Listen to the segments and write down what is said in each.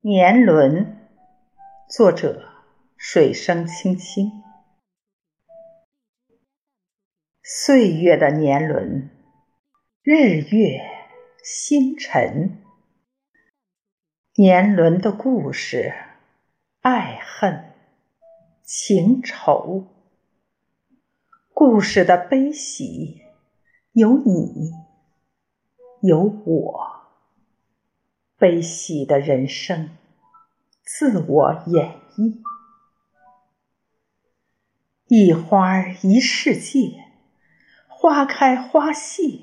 年轮，作者水声清清。岁月的年轮，日月星辰，年轮的故事，爱恨。情仇，故事的悲喜，有你，有我。悲喜的人生，自我演绎。一花一世界，花开花谢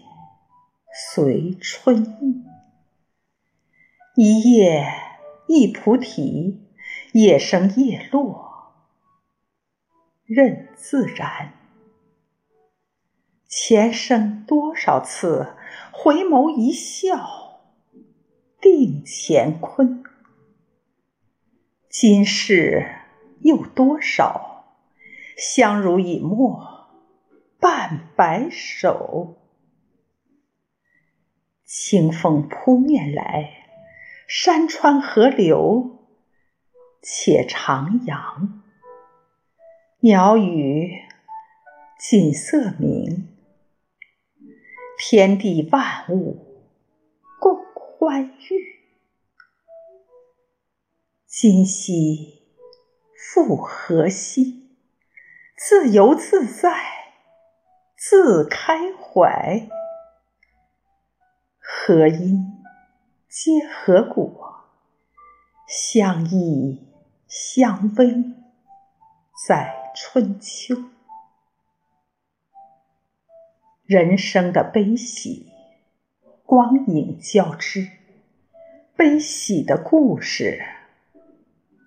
随春意。一叶一菩提，叶生叶落任自然。前生多少次回眸一笑。定乾坤，今世又多少相濡以沫半白首？清风扑面来，山川河流且徜徉。鸟语锦瑟鸣，天地万物共。欢愉，今夕复何夕？自由自在，自开怀。何因皆何果？相依相偎在春秋。人生的悲喜。光影交织，悲喜的故事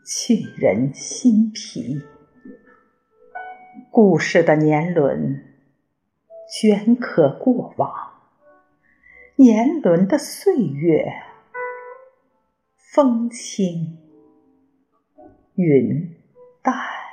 沁人心脾。故事的年轮镌刻过往，年轮的岁月风轻云淡。